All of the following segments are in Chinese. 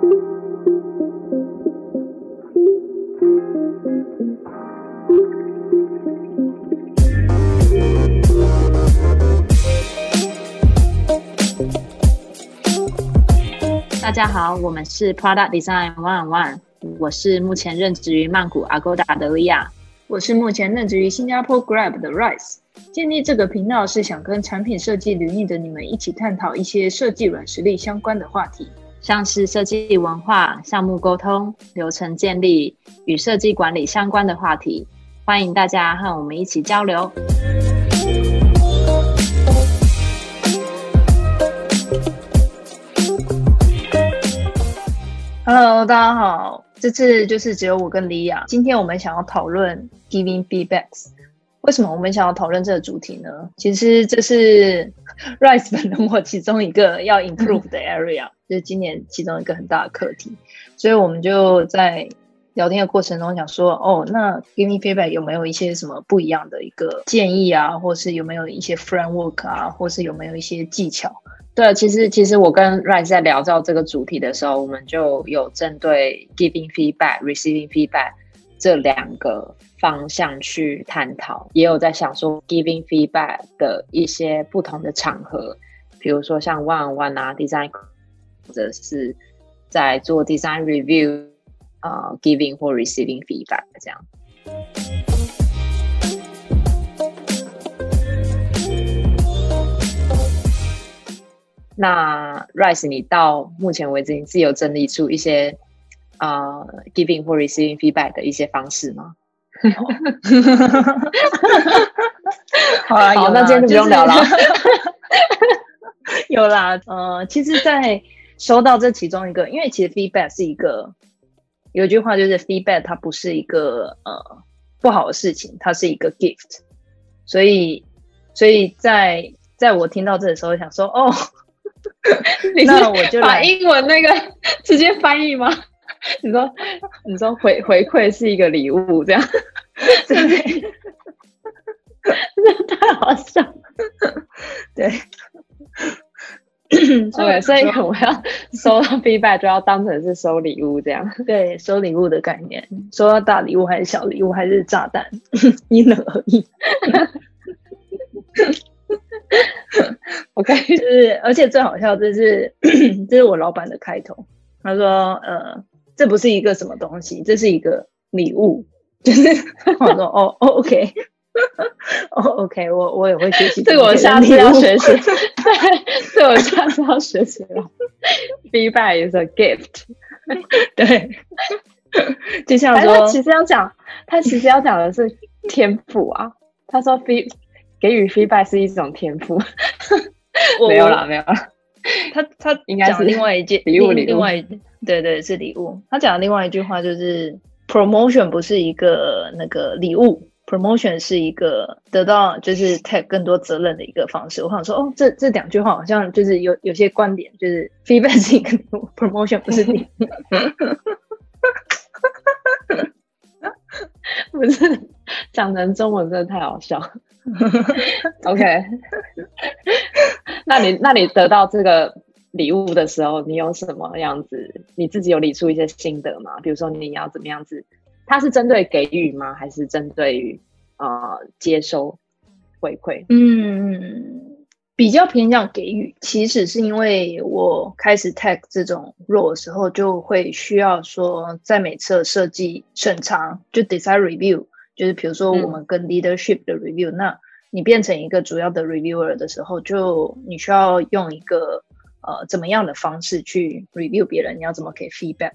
大家好，我们是 Product Design One One，我是目前任职于曼谷 Agoda 的利亚，我是目前任职于新加坡 Grab 的 Rice。建立这个频道是想跟产品设计领域的你们一起探讨一些设计软实力相关的话题，像是设计文化、项目沟通、流程建立与设计管理相关的话题。欢迎大家和我们一起交流。Hello，大家好，这次就是只有我跟李雅。今天我们想要讨论 giving feedbacks。为什么我们想要讨论这个主题呢？其实这是 Rise 本人我其中一个要 improve 的 area，就是今年其中一个很大的课题。所以我们就在聊天的过程中想说，哦，那 giving feedback 有没有一些什么不一样的一个建议啊，或是有没有一些 framework 啊，或是有没有一些技巧？对，其实其实我跟 Rice 在聊到这个主题的时候，我们就有针对 giving feedback、receiving feedback 这两个方向去探讨，也有在想说 giving feedback 的一些不同的场合，比如说像 one on one 啊，design 或者是在做 design review 啊，giving 或 receiving feedback 这样。那 Rice，你到目前为止，你自己有整理出一些啊 giving 或 receiving feedback 的一些方式吗？好啊，好，那今天就不用聊了。有啦，呃，其实，在收到这其中一个，因为其实 feedback 是一个，有一句话就是 feedback 它不是一个呃不好的事情，它是一个 gift。所以，所以在在我听到这的时候，想说，哦。那我就把英文那个直接翻译吗？你说，你说回回馈是一个礼物，这样，对，真的太好笑。对，对，所以我要收到 feedback 就要当成是收礼物这样。对，收礼物的概念，收到大礼物还是小礼物还是炸弹，因人而异。OK，就是，而且最好笑，这 是这是我老板的开头。他说：“呃，这不是一个什么东西，这是一个礼物。”就是 我说：“哦哦，OK，哦 OK，我我也会学习。”这个我下次要学习。对，这我下次要学习了。Feedback is a gift。对，就像说，其实要讲，他其实要讲的是天赋啊。他说：“Feed。”给予 feedback 是一种天赋，没有啦，没有啦。他他应该是另外一件礼物，另外对对是礼物。他讲的另外一句话就是 promotion 不是一个那个礼物，promotion 是一个得到就是 take 更多责任的一个方式。我想说哦，这这两句话好像就是有有些观点，就是 feedback 是一个礼物，promotion 不是礼物。不是讲成中文真的太好笑。OK，那你那你得到这个礼物的时候，你有什么样子？你自己有理出一些心得吗？比如说你要怎么样子？它是针对给予吗？还是针对于呃接收回馈？嗯，比较偏向给予。其实是因为我开始 tag 这种 role 的时候，就会需要说，在每次设计审查就 design review。就是比如说，我们跟 leadership 的 review，那你变成一个主要的 reviewer 的时候，就你需要用一个呃怎么样的方式去 review 别人？你要怎么给 feedback？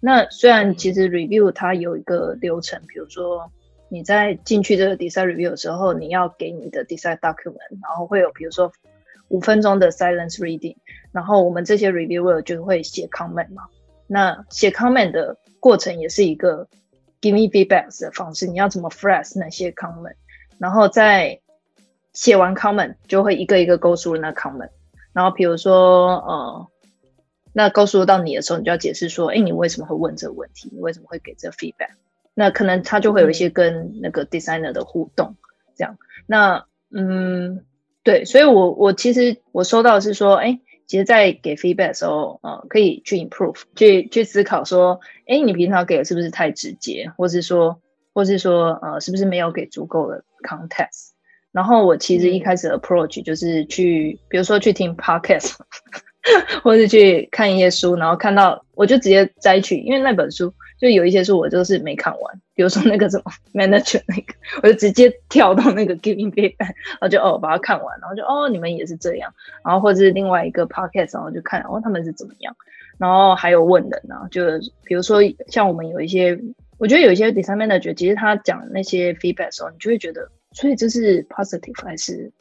那虽然其实 review 它有一个流程，比如说你在进去这个 design review 的时候，你要给你的 design document，然后会有比如说五分钟的 silence reading，然后我们这些 reviewer 就会写 comment 嘛。那写 comment 的过程也是一个。Give me feedbacks 的方式，你要怎么 phrase 那些 comment，然后在写完 comment 就会一个一个勾出那 comment，然后比如说呃，那告诉到你的时候，你就要解释说，哎，你为什么会问这个问题？你为什么会给这 feedback？那可能他就会有一些跟那个 designer 的互动，这样。那嗯，对，所以我我其实我收到是说，哎其实，在给 feedback 的时候，呃，可以去 improve，去去思考说，哎，你平常给的是不是太直接，或是说，或是说，呃，是不是没有给足够的 context？然后我其实一开始 approach 就是去，比如说去听 podcast，或者去看一些书，然后看到我就直接摘取，因为那本书就有一些书我就是没看完，比如说那个什么 manager 那个，我就直接跳到那个 giving feedback，然后就哦把它看完，然后就哦你们也是这样，然后或者是另外一个 podcast，然后就看哦他们是怎么样，然后还有问人啊，就比如说像我们有一些，我觉得有一些 design manager，其实他讲那些 feedback 的时候，你就会觉得。所以这是 positive 还是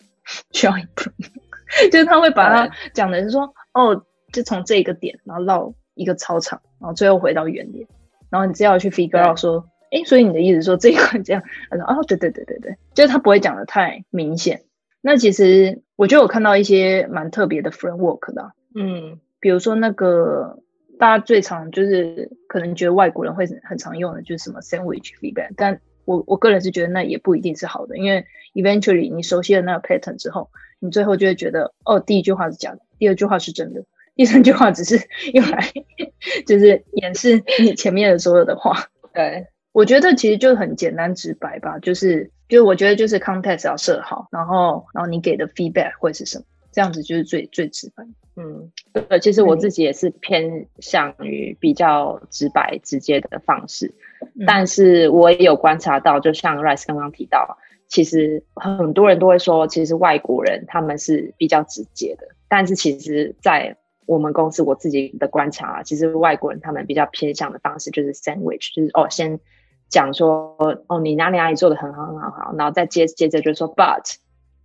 需要 improve？就是他会把它讲的是说，哦，就从这个点，然后绕一个操场，然后最后回到原点，然后你只要去 figure out 说，哎，所以你的意思说这一块这样？他说，哦，对对对对对，就是他不会讲的太明显。那其实我觉得我看到一些蛮特别的 framework 的，嗯，比如说那个大家最常就是可能觉得外国人会很常用的，就是什么 sandwich feedback，但我我个人是觉得那也不一定是好的，因为 eventually 你熟悉了那个 pattern 之后，你最后就会觉得，哦，第一句话是假的，第二句话是真的，第三句话只是用来就是掩饰你前面的所有的话。对，我觉得其实就很简单直白吧，就是就我觉得就是 context 要设好，然后然后你给的 feedback 会是什么，这样子就是最最直白。嗯，对，其实我自己也是偏向于比较直白直接的方式。但是我也有观察到，就像 Rice 刚刚提到，其实很多人都会说，其实外国人他们是比较直接的。但是其实，在我们公司我自己的观察啊，其实外国人他们比较偏向的方式就是 sandwich，就是哦，先讲说哦，你哪里哪里做的很好很好好，然后再接接着就说 but，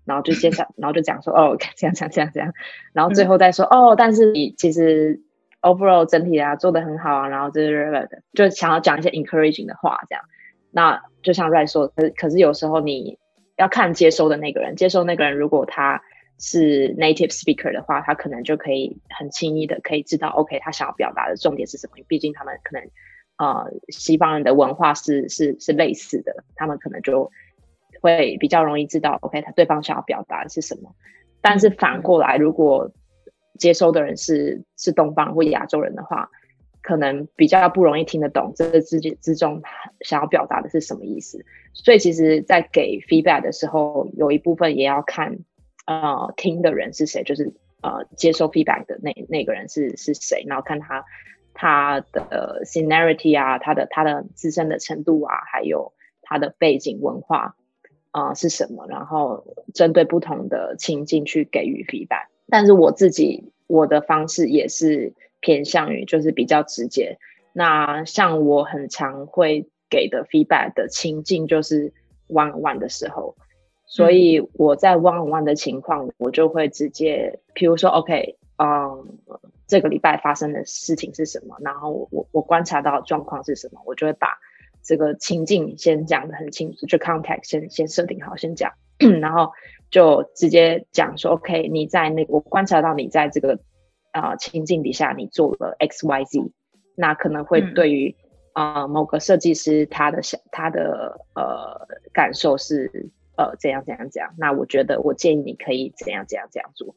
然后就接下，然后就讲说哦，这样这样这样这样，然后最后再说哦，但是你其实。Overall 整体啊做的很好啊，然后就是就想要讲一些 encouraging 的话，这样。那就像 Ray 说，可可是有时候你要看接收的那个人，接收那个人如果他是 native speaker 的话，他可能就可以很轻易的可以知道，OK，他想要表达的重点是什么。毕竟他们可能呃西方人的文化是是是类似的，他们可能就会比较容易知道，OK，他对方想要表达的是什么。但是反过来，如果接收的人是是东方或亚洲人的话，可能比较不容易听得懂这个之之中想要表达的是什么意思。所以其实，在给 feedback 的时候，有一部分也要看呃听的人是谁，就是呃接收 feedback 的那那个人是是谁，然后看他他的 seniority 啊，他的他的自身的程度啊，还有他的背景文化啊是什么，然后针对不同的情境去给予 feedback。但是我自己我的方式也是偏向于就是比较直接。那像我很常会给的 feedback 的情境就是 one on one 的时候，所以我在 one on one 的情况，我就会直接，比如说 OK，嗯，这个礼拜发生的事情是什么，然后我我观察到状况是什么，我就会把这个情境先讲的很清楚，就 context 先先设定好，先讲，然后。就直接讲说，OK，你在那我观察到你在这个啊情境底下，你做了 X Y Z，那可能会对于啊某个设计师他的想他的呃感受是呃怎样怎样怎样，那我觉得我建议你可以怎样怎样怎样做，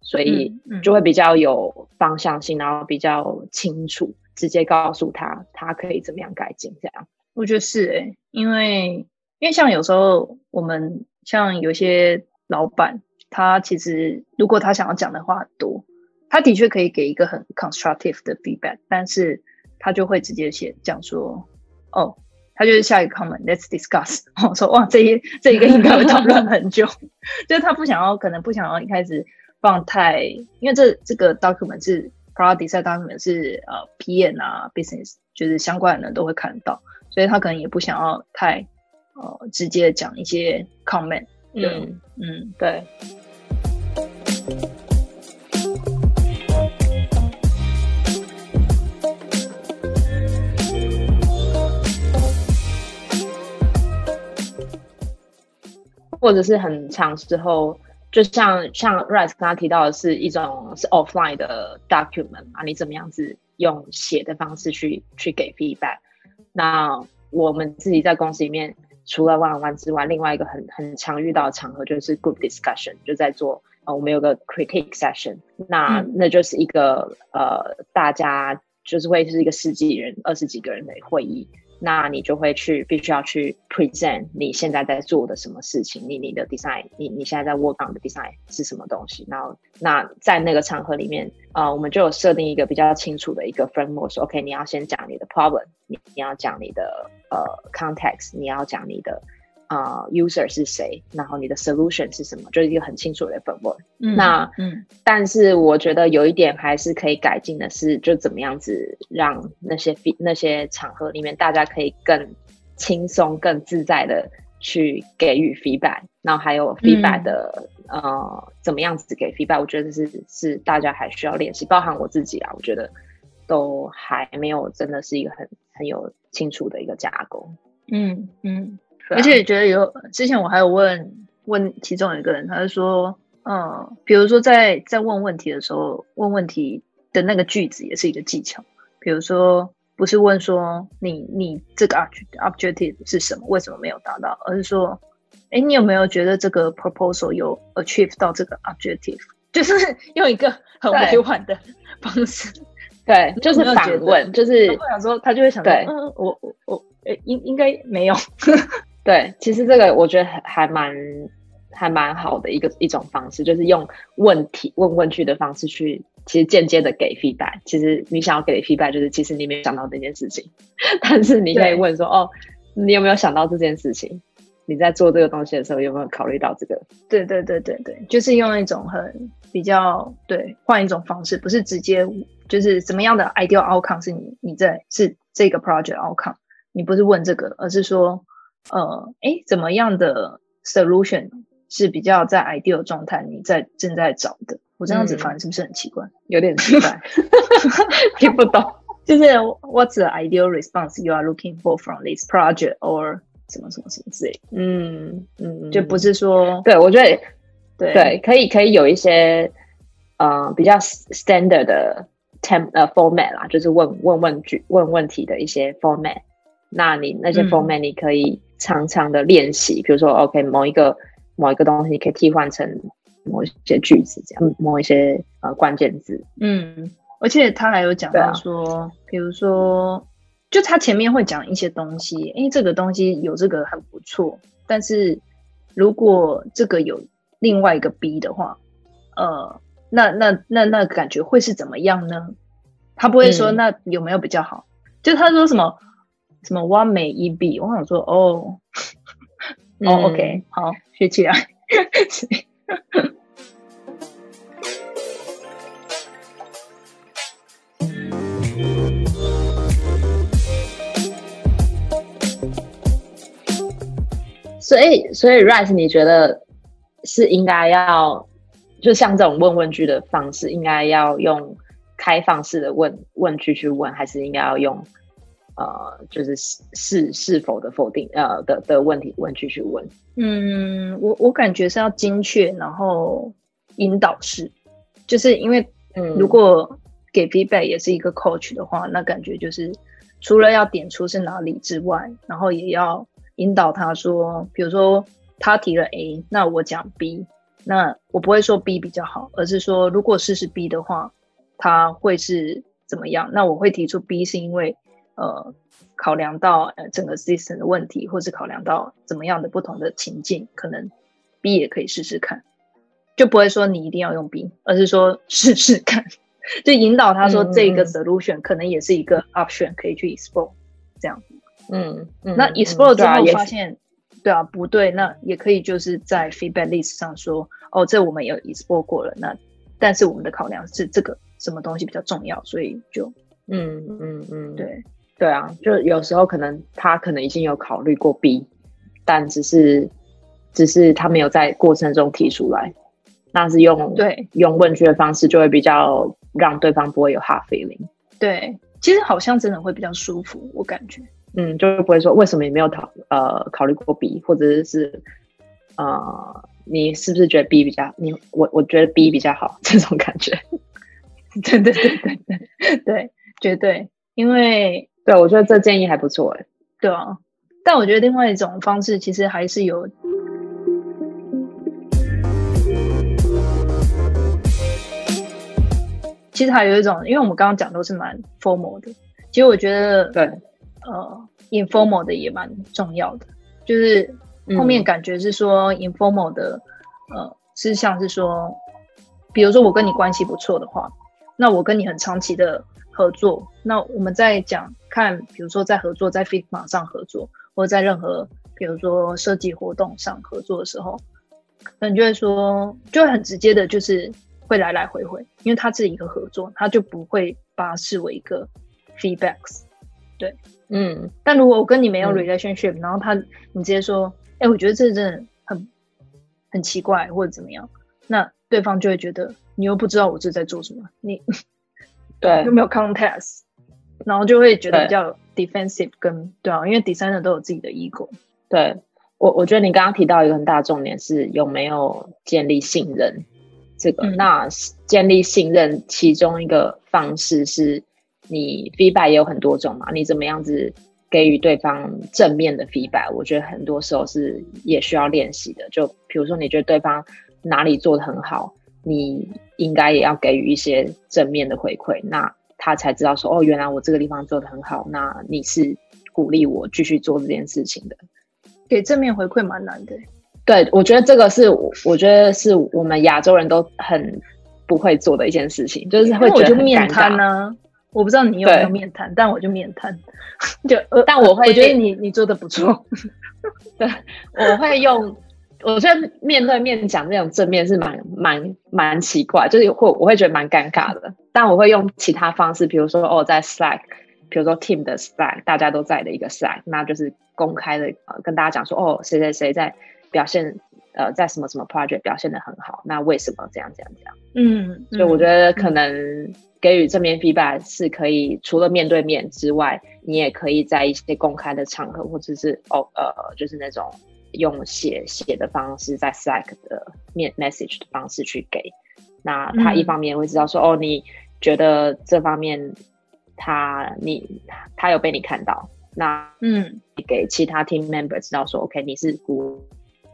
所以就会比较有方向性，然后比较清楚，直接告诉他他可以怎么样改进这样。我觉得是诶，因为因为像有时候我们像有些。老板他其实如果他想要讲的话很多，他的确可以给一个很 constructive 的 feedback，但是他就会直接写讲说，哦，他就是下一个 comment，let's discuss。我说哇，这一这一个应该会讨论很久，就是他不想要，可能不想要一开始放太，因为这这个 document 是 product design document 是呃 PM 啊 business 就是相关的人都会看到，所以他可能也不想要太呃直接讲一些 comment。嗯嗯，对。或者是很长时候，就像像 Rice 刚刚提到的是一种是 offline 的 document 嘛，你怎么样子用写的方式去去给 feedback？那我们自己在公司里面。除了 one on one 之外，另外一个很很常遇到的场合就是 group discussion，就在做呃，我们有个 critique session，那那就是一个呃，大家就是会是一个十几人、二十几个人的会议。那你就会去，必须要去 present 你现在在做的什么事情，你你的 design，你你现在在 work on 的 design 是什么东西？然后，那在那个场合里面，呃，我们就有设定一个比较清楚的一个 framework，说 OK，你要先讲你的 problem，你你要讲你的呃 context，你要讲你的。啊，user 是谁？然后你的 solution 是什么？就是一个很清楚的氛围。那嗯，但是我觉得有一点还是可以改进的是，就怎么样子让那些那些场合里面大家可以更轻松、更自在的去给予 feedback。然后还有 feedback 的呃，怎么样子给 feedback？我觉得是是大家还需要练习，包含我自己啊，我觉得都还没有真的是一个很很有清楚的一个架构。嗯嗯。而且觉得有之前我还有问问其中一个人，他就说，嗯，比如说在在问问题的时候，问问题的那个句子也是一个技巧。比如说，不是问说你你这个 objective 是什么，为什么没有达到，而是说，哎，你有没有觉得这个 proposal 有 achieve 到这个 objective？就是用一个很委婉的方式，对，就是反问，就是想说他就会想，对，嗯，我我我，哎，应应该没有。对，其实这个我觉得还还蛮还蛮好的一个一种方式，就是用问题问问句的方式去，其实间接的给 feedback。其实你想要给 feedback，就是其实你没有想到这件事情，但是你可以问说：“哦，你有没有想到这件事情？你在做这个东西的时候有没有考虑到这个？”对对对对对，就是用一种很比较对换一种方式，不是直接就是怎么样的 ideal outcome 是你你在是这个 project outcome，你不是问这个，而是说。呃，哎，怎么样的 solution 是比较在 ideal 状态？你在正在找的，我这样子反而是不是很奇怪？有点奇怪，听不懂。就是 What's the ideal response you are looking for from this project or 什么什么什么之类？嗯嗯，就不是说，对我觉得，对对，可以可以有一些呃比较 standard 的 temp 呃 format 啦，就是问问问句问问题的一些 format。那你那些 format 你可以。常常的练习，比如说，OK，某一个某一个东西，可以替换成某一些句子，这样，某一些呃关键字。嗯，而且他还有讲到说，比如说，就他前面会讲一些东西，哎，这个东西有这个很不错，但是如果这个有另外一个 B 的话，呃，那那那那感觉会是怎么样呢？他不会说那有没有比较好？就他说什么？什么 one 美一 B？我想说哦，哦，OK，好，学起来。所以，所以 Rice，你觉得是应该要，就像这种问问句的方式，应该要用开放式的问问句去问，还是应该要用？呃，就是是是否的否定呃的的问题问句去问，嗯，我我感觉是要精确，然后引导式，就是因为嗯如果给 feedback 也是一个 coach 的话，那感觉就是除了要点出是哪里之外，然后也要引导他说，比如说他提了 A，那我讲 B，那我不会说 B 比较好，而是说如果试试 B 的话，他会是怎么样？那我会提出 B 是因为。呃，考量到呃整个 system 的问题，或是考量到怎么样的不同的情境，可能 B 也可以试试看，就不会说你一定要用 B，而是说试试看，就引导他说这个 solution 可能也是一个 option 可以去 explore 这样。嗯，嗯那 explore 之后发现，对啊，不对，那也可以就是在 feedback list 上说，哦，这我们有 explore 过了，那但是我们的考量是这个什么东西比较重要，所以就，嗯嗯嗯，对。对啊，就有时候可能他可能已经有考虑过 B，但只是只是他没有在过程中提出来，那是用对用问句的方式，就会比较让对方不会有 hard feeling。对，其实好像真的会比较舒服，我感觉。嗯，就是不会说为什么你没有考呃考虑过 B，或者是呃你是不是觉得 B 比较你我我觉得 B 比较好这种感觉。对对对对对对，绝对，因为。对，我觉得这建议还不错哎。对啊，但我觉得另外一种方式其实还是有。其实还有一种，因为我们刚刚讲都是蛮 formal 的，其实我觉得对，呃，informal 的也蛮重要的，就是后面感觉是说 informal 的，呃，是像是说，比如说我跟你关系不错的话，那我跟你很长期的合作，那我们在讲看，比如说在合作，在 Figma 上合作，或者在任何比如说设计活动上合作的时候，可能就会说，就会很直接的，就是会来来回回，因为它是一个合作，他就不会把它视为一个 feedbacks，对。嗯，但如果我跟你没有 relationship，然后他你直接说，哎，我觉得这真的很很奇怪或者怎么样，那对方就会觉得你又不知道我这在做什么，你对又没有 contest，然后就会觉得比较 defensive 跟对啊，因为 designer 都有自己的 ego。对我，我觉得你刚刚提到一个很大的重点是有没有建立信任，这个那建立信任其中一个方式是。你 feedback 也有很多种嘛，你怎么样子给予对方正面的 feedback？我觉得很多时候是也需要练习的。就比如说，你觉得对方哪里做的很好，你应该也要给予一些正面的回馈，那他才知道说，哦，原来我这个地方做的很好，那你是鼓励我继续做这件事情的。给正面回馈蛮难的。对，我觉得这个是，我觉得是我们亚洲人都很不会做的一件事情，就是会觉得很面瘫呢。我不知道你有没有面瘫，但我就面瘫，就但我会觉得你你做的不错，对，我会用，我觉得面对面讲那种正面是蛮蛮蛮奇怪，就是会我会觉得蛮尴尬的，但我会用其他方式，比如说哦，在 Slack，比如说 Team 的 Slack，大家都在的一个 Slack，那就是公开的呃跟大家讲说哦，谁谁谁在表现呃在什么什么 project 表现的很好，那为什么这样这样这样？嗯，所以我觉得可能。给予正面 feedback 是可以，除了面对面之外，你也可以在一些公开的场合，或者是哦呃，就是那种用写写的方式，在 Slack 的面 message 的方式去给。那他一方面会知道说，哦，你觉得这方面他你他有被你看到，那嗯，给其他 team member 知道说，OK，你是估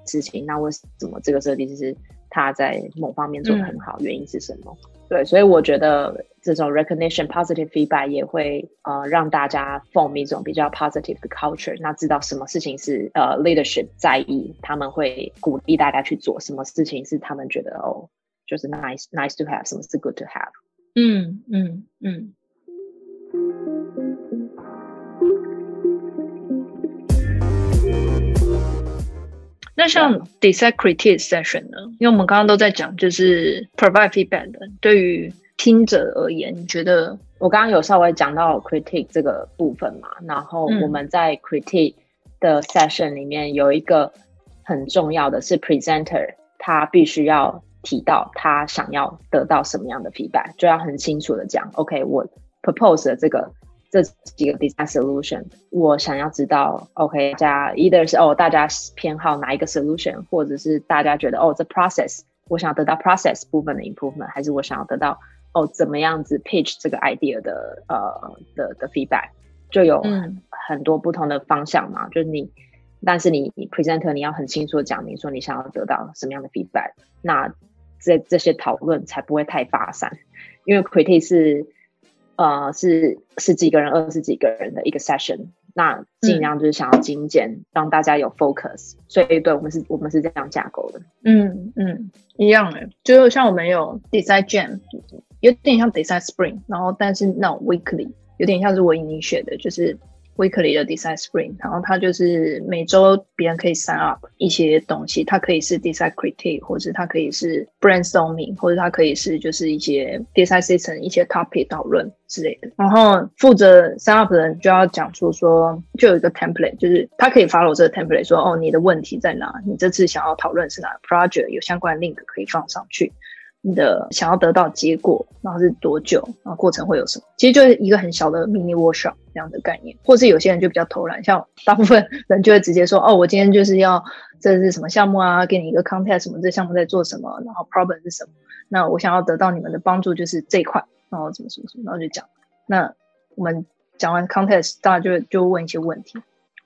事情，那为什么这个设计师他在某方面做的很好，原因是什么？对，所以我觉得这种 recognition positive feedback 也会呃让大家 form 一种比较 positive 的 culture，那知道什么事情是呃 leadership 在意，他们会鼓励大家去做什么事情是他们觉得哦就是 nice nice to have，什么是 good to have。嗯嗯嗯。那像 design critique session 呢？因为我们刚刚都在讲，就是 provide feedback 的。对于听者而言，你觉得我刚刚有稍微讲到 critique 这个部分嘛？然后我们在 critique 的 session 里面有一个很重要的是 presenter，他必须要提到他想要得到什么样的 feedback，就要很清楚的讲。OK，我 propose 的这个。这几个 design solution，我想要知道，OK，加 either 是哦，大家偏好哪一个 solution，或者是大家觉得哦，这 process，我想要得到 process 部分的 improvement，还是我想要得到哦，怎么样子 pitch 这个 idea 的呃的的 feedback，就有很多不同的方向嘛。就是你，但是你 presenter 你要很清楚的讲明说你想要得到什么样的 feedback，那这这些讨论才不会太发散，因为 critique 是。呃，是十几个人、二十几个人的一个 session，那尽量就是想要精简，让大家有 focus。所以，对我们是，我们是这样架构的。嗯嗯，一样的，就是像我们有 design jam，有点像 design spring，然后但是那种 weekly，有点像是我已经学的，就是。Weekly 的 Design Spring，然后它就是每周别人可以 sign up 一些东西，它可以是 Design Critique，或者它可以是 Brainstorming，或者它可以是就是一些 Design System 一些 Topic 讨论之类的。然后负责 sign up 的人就要讲出说，就有一个 Template，就是他可以 follow 这个 Template，说哦，你的问题在哪？你这次想要讨论是哪个 Project？有相关 link 可以放上去。你的想要得到结果，然后是多久，然后过程会有什么？其实就是一个很小的 mini workshop 这样的概念，或是有些人就比较偷懒，像大部分人就会直接说：“哦，我今天就是要这是什么项目啊？给你一个 context，什么这项目在做什么？然后 problem 是什么？那我想要得到你们的帮助就是这一块，然后怎么什么什么，然后就讲。那我们讲完 context，大家就就问一些问题，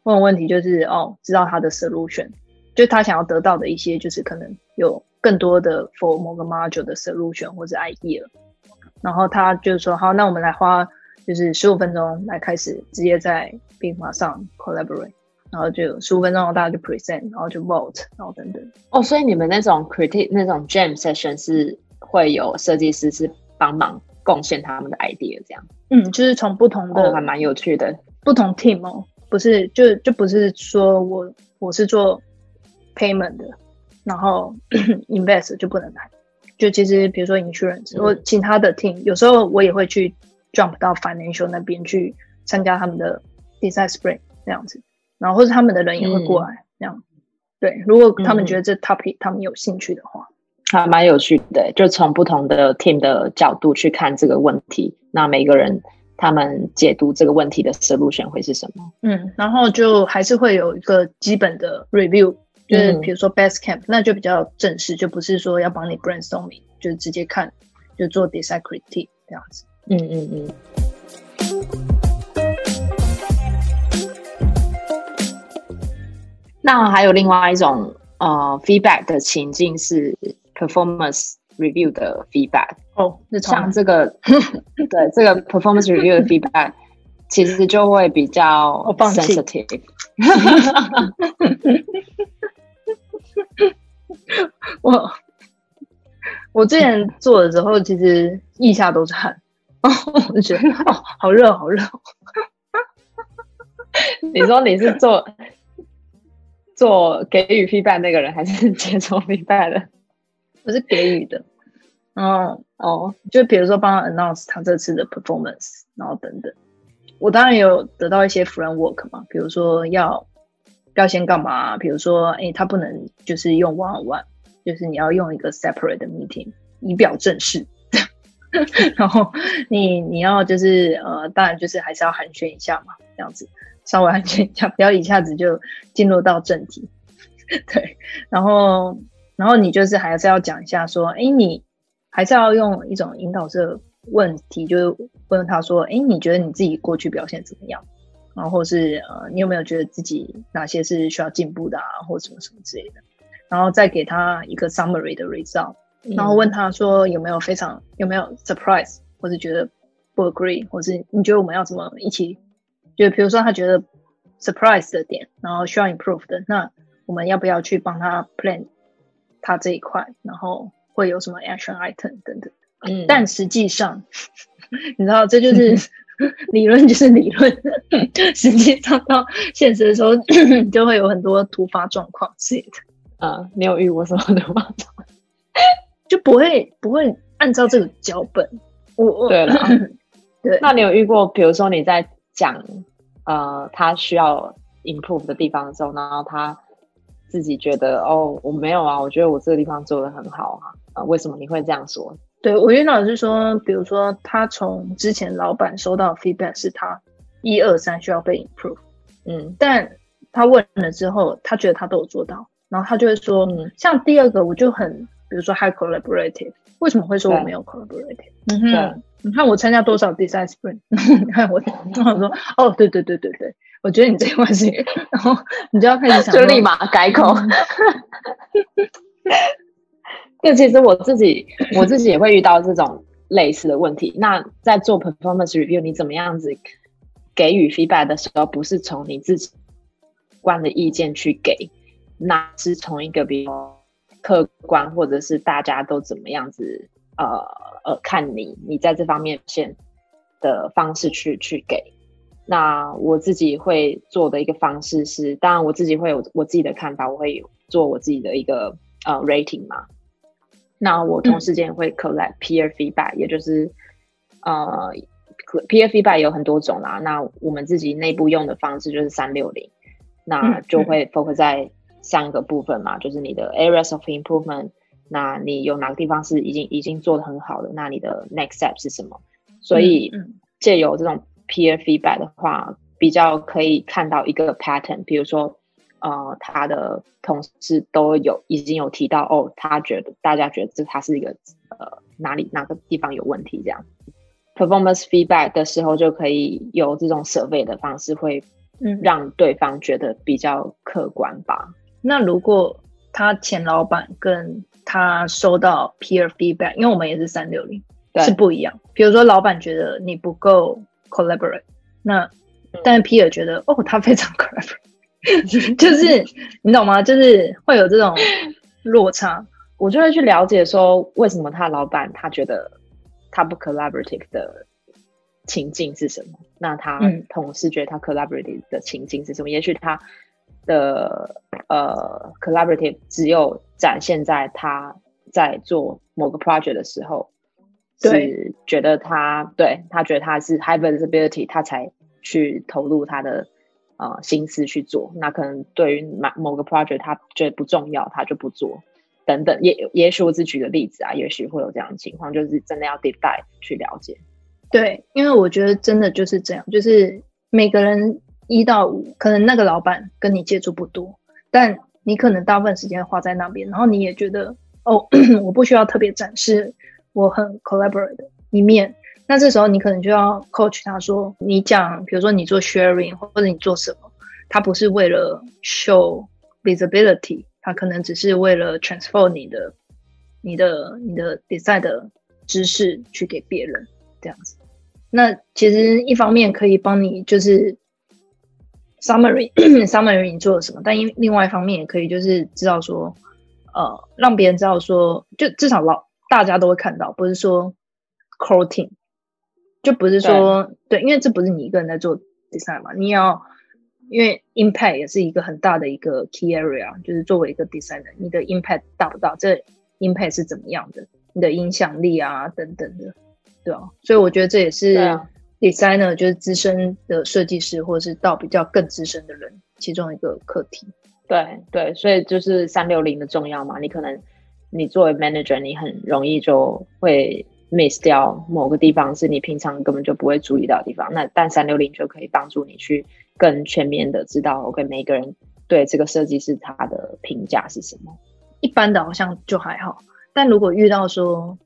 问问题就是哦，知道他的 solution，就他想要得到的一些，就是可能有。更多的 for 某个 module 的 solution 或者 idea，然后他就说好，那我们来花就是十五分钟来开始，直接在病马上 collaborate，然后就十五分钟大家就 present，然后就 vote，然后等等。哦，所以你们那种 critic 那种 jam session 是会有设计师是帮忙贡献他们的 idea 这样？嗯，就是从不同的还蛮有趣的不同 team 哦，不是就就不是说我我是做 payment 的，然后 invest 就不能来。就其实比如说 insurance 或其他的 team，有时候我也会去 jump 到 financial 那边去参加他们的 design sprint 这样子，然后或者他们的人也会过来这样。对，如果他们觉得这 topic 他们有兴趣的话，还蛮有趣的，就从不同的 team 的角度去看这个问题，那每个人他们解读这个问题的 solution 会是什么？嗯，然后就还是会有一个基本的 review。就是比如说 best camp，那就比较正式，就不是说要帮你 brainstorming，就直接看，就做 design critique 这样子。嗯嗯嗯。那还有另外一种呃 feedback 的情境是 performance review 的 feedback。哦，像这个，对这个 performance review 的 feedback，其实就会比较 sensitive。我我之前做的时候，其实腋下都是汗，哦，我觉得哦，好热，好热。你说你是做做给予 feedback 那个人，还是接受 feedback 的？我是给予的。嗯哦，就比如说帮他 announce 他这次的 performance，然后等等。我当然有得到一些 framework 嘛，比如说要。要先干嘛？比如说，哎，他不能就是用 one on one，就是你要用一个 separate 的 meeting，以表正式。然后你你要就是呃，当然就是还是要寒暄一下嘛，这样子稍微寒暄一下，不要一下子就进入到正题。对，然后然后你就是还是要讲一下说，哎，你还是要用一种引导式问题，就是问他说，哎，你觉得你自己过去表现怎么样？然后是呃，你有没有觉得自己哪些是需要进步的啊，或什么什么之类的？然后再给他一个 summary 的 result，然后问他说有没有非常有没有 surprise，或是觉得不 agree，或是你觉得我们要怎么一起？就比如说他觉得 surprise 的点，然后需要 improve 的，那我们要不要去帮他 plan 他这一块？然后会有什么 action item 等等？嗯，但实际上 你知道这就是。理论就是理论，实际上到现实的时候，就会有很多突发状况之类的。啊，你有遇过什么突发状况？就不会不会按照这个脚本。我我对了，对。那你有遇过，比如说你在讲呃他需要 improve 的地方的时候，然后他自己觉得哦我没有啊，我觉得我这个地方做的很好啊，啊为什么你会这样说？对我遇到是说，比如说他从之前老板收到 feedback 是他一二三需要被 improve，嗯，但他问了之后，他觉得他都有做到，然后他就会说，像第二个我就很，比如说 high collaborative，为什么会说我没有 collaborative？嗯哼，你看我参加多少 design sprint，你看我，然后说，哦，对对对对对，我觉得你这一块是，然后你就要开始想，就立马改口。就其实我自己，我自己也会遇到这种类似的问题。那在做 performance review，你怎么样子给予 feedback 的时候，不是从你自己观的意见去给，那是从一个比较客观，或者是大家都怎么样子，呃呃，看你你在这方面现的方式去去给。那我自己会做的一个方式是，当然我自己会有我自己的看法，我会做我自己的一个呃 rating 嘛。那我同时间会 collect peer feedback，也就是呃 peer feedback 有很多种啦。那我们自己内部用的方式就是三六零，那就会 focus 在三个部分嘛，就是你的 areas of improvement，那你有哪个地方是已经已经做的很好的，那你的 next step 是什么？所以借由这种 peer feedback 的话，比较可以看到一个 pattern，比如说。呃，他的同事都有已经有提到哦，他觉得大家觉得这他是一个呃哪里哪个地方有问题这样，performance feedback 的时候就可以有这种 survey 的方式，会让对方觉得比较客观吧。那如果他前老板跟他收到 peer feedback，因为我们也是三六零，是不一样。比如说，老板觉得你不够 collaborate，那但是 peer 觉得哦，他非常 collaborate，就是你懂吗？就是会有这种落差。我就会去了解说，为什么他老板他觉得他不 collaborative 的情境是什么？那他同事觉得他 collaborative 的情境是什么？也许他的呃 collaborative 只有展现在他在做某个 project 的时候，是觉得他对他觉得他是 high visibility，他才去投入他的呃心思去做。那可能对于某某个 project 他觉得不重要，他就不做。等等，也也许我只举个例子啊，也许会有这样的情况，就是真的要 deep dive 去了解。对，因为我觉得真的就是这样，就是每个人一到五，可能那个老板跟你接触不多，但你可能大部分时间花在那边，然后你也觉得哦，我不需要特别展示我很 collaborate 的一面。那这时候你可能就要 coach 他说，你讲，比如说你做 sharing 或者你做什么，他不是为了 show visibility。他可能只是为了 transfer 你的、你的、你的 design 的知识去给别人这样子。那其实一方面可以帮你就是 summary summary 你做了什么，但因另外一方面也可以就是知道说，呃，让别人知道说，就至少老大家都会看到，不是说 quoting，就不是说对，因为这不是你一个人在做 design 嘛，你要。因为 impact 也是一个很大的一个 key area，就是作为一个 designer，你的 impact 大不大？这 impact 是怎么样的？你的影响力啊，等等的，对啊。所以我觉得这也是 designer，就是资深的设计师，或者是到比较更资深的人，其中一个课题。对对，所以就是三六零的重要嘛。你可能你作为 manager，你很容易就会 miss 掉某个地方，是你平常根本就不会注意到的地方。那但三六零就可以帮助你去。更全面的知道，OK，每个人对这个设计师他的评价是什么？一般的好像就还好，但如果遇到说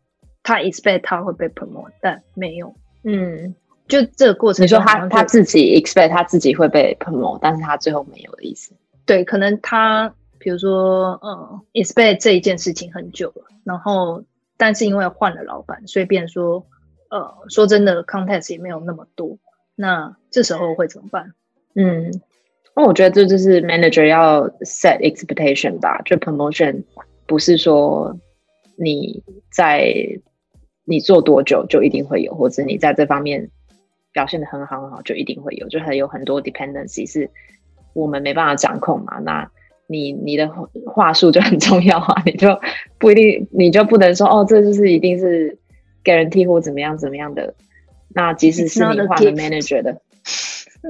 他 expect 他会被 promote，但没有，嗯，就这个过程，你说他他自己 expect 他自己会被 promote，但是他最后没有的意思？对，可能他比如说，嗯，expect 这一件事情很久了，然后但是因为换了老板，所以变说，呃，说真的，contest 也没有那么多，那这时候会怎么办？嗯，那我觉得这就是 manager 要 set expectation 吧。就 promotion 不是说你在你做多久就一定会有，或者你在这方面表现的很好很好就一定会有，就还有很多 dependency 是我们没办法掌控嘛。那你你的话术就很重要啊，你就不一定，你就不能说哦，这就是一定是 guarantee 或怎么样怎么样的。那即使是你换了 manager 的。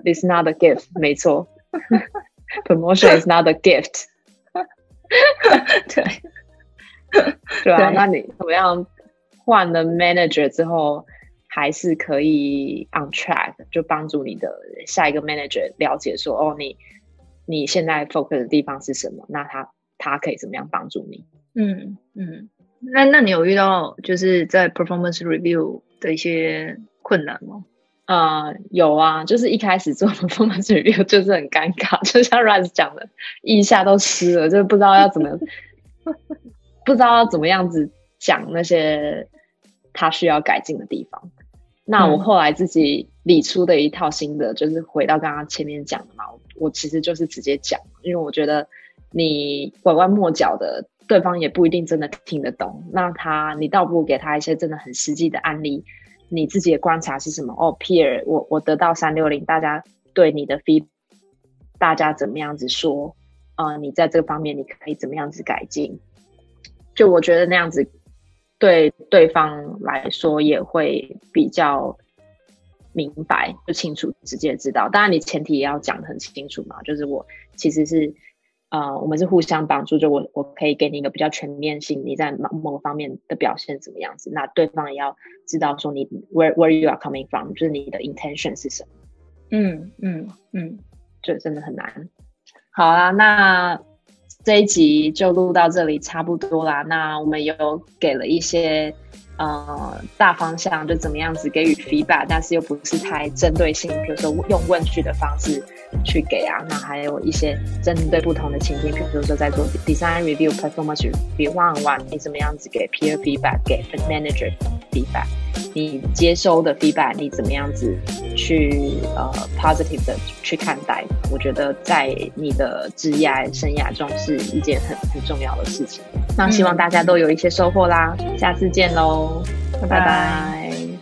It's not a gift，没错。Promotion is not a gift。对，对啊。那你怎么样换了 manager 之后，还是可以 on track，就帮助你的下一个 manager 了解说，哦，你你现在 focus 的地方是什么？那他他可以怎么样帮助你？嗯嗯。那那你有遇到就是在 performance review 的一些困难吗？啊，有啊，就是一开始做 performance review 就是很尴尬，就像 Rise 讲的，一下都湿了，就不知道要怎么，不知道要怎么样子讲那些他需要改进的地方。那我后来自己理出的一套心得，就是回到刚刚前面讲的嘛，我其实就是直接讲，因为我觉得你拐弯抹角的，对方也不一定真的听得懂。那他，你倒不如给他一些真的很实际的案例。你自己的观察是什么？哦，Peer，我我得到三六零，大家对你的 feedback，大家怎么样子说？啊，你在这个方面你可以怎么样子改进？就我觉得那样子对对方来说也会比较明白，就清楚直接知道。当然，你前提也要讲的很清楚嘛，就是我其实是。呃，我们是互相帮助，就我我可以给你一个比较全面性，你在某某方面的表现怎么样子，那对方也要知道说你 where where you are coming from，就是你的 intention 是什么。嗯嗯嗯，这真的很难。好啦，那这一集就录到这里差不多啦。那我们有给了一些。呃，大方向就怎么样子给予 feedback，但是又不是太针对性，比如说用问句的方式去给啊。那还有一些针对不同的情境，比如说在做 design review、performance review one on one，你怎么样子给 peer feedback，给 manager feedback。你接收的 feedback，你怎么样子去呃 positive 的去看待？我觉得在你的职业生涯中是一件很很重要的事情。那希望大家都有一些收获啦，下次见喽，拜拜。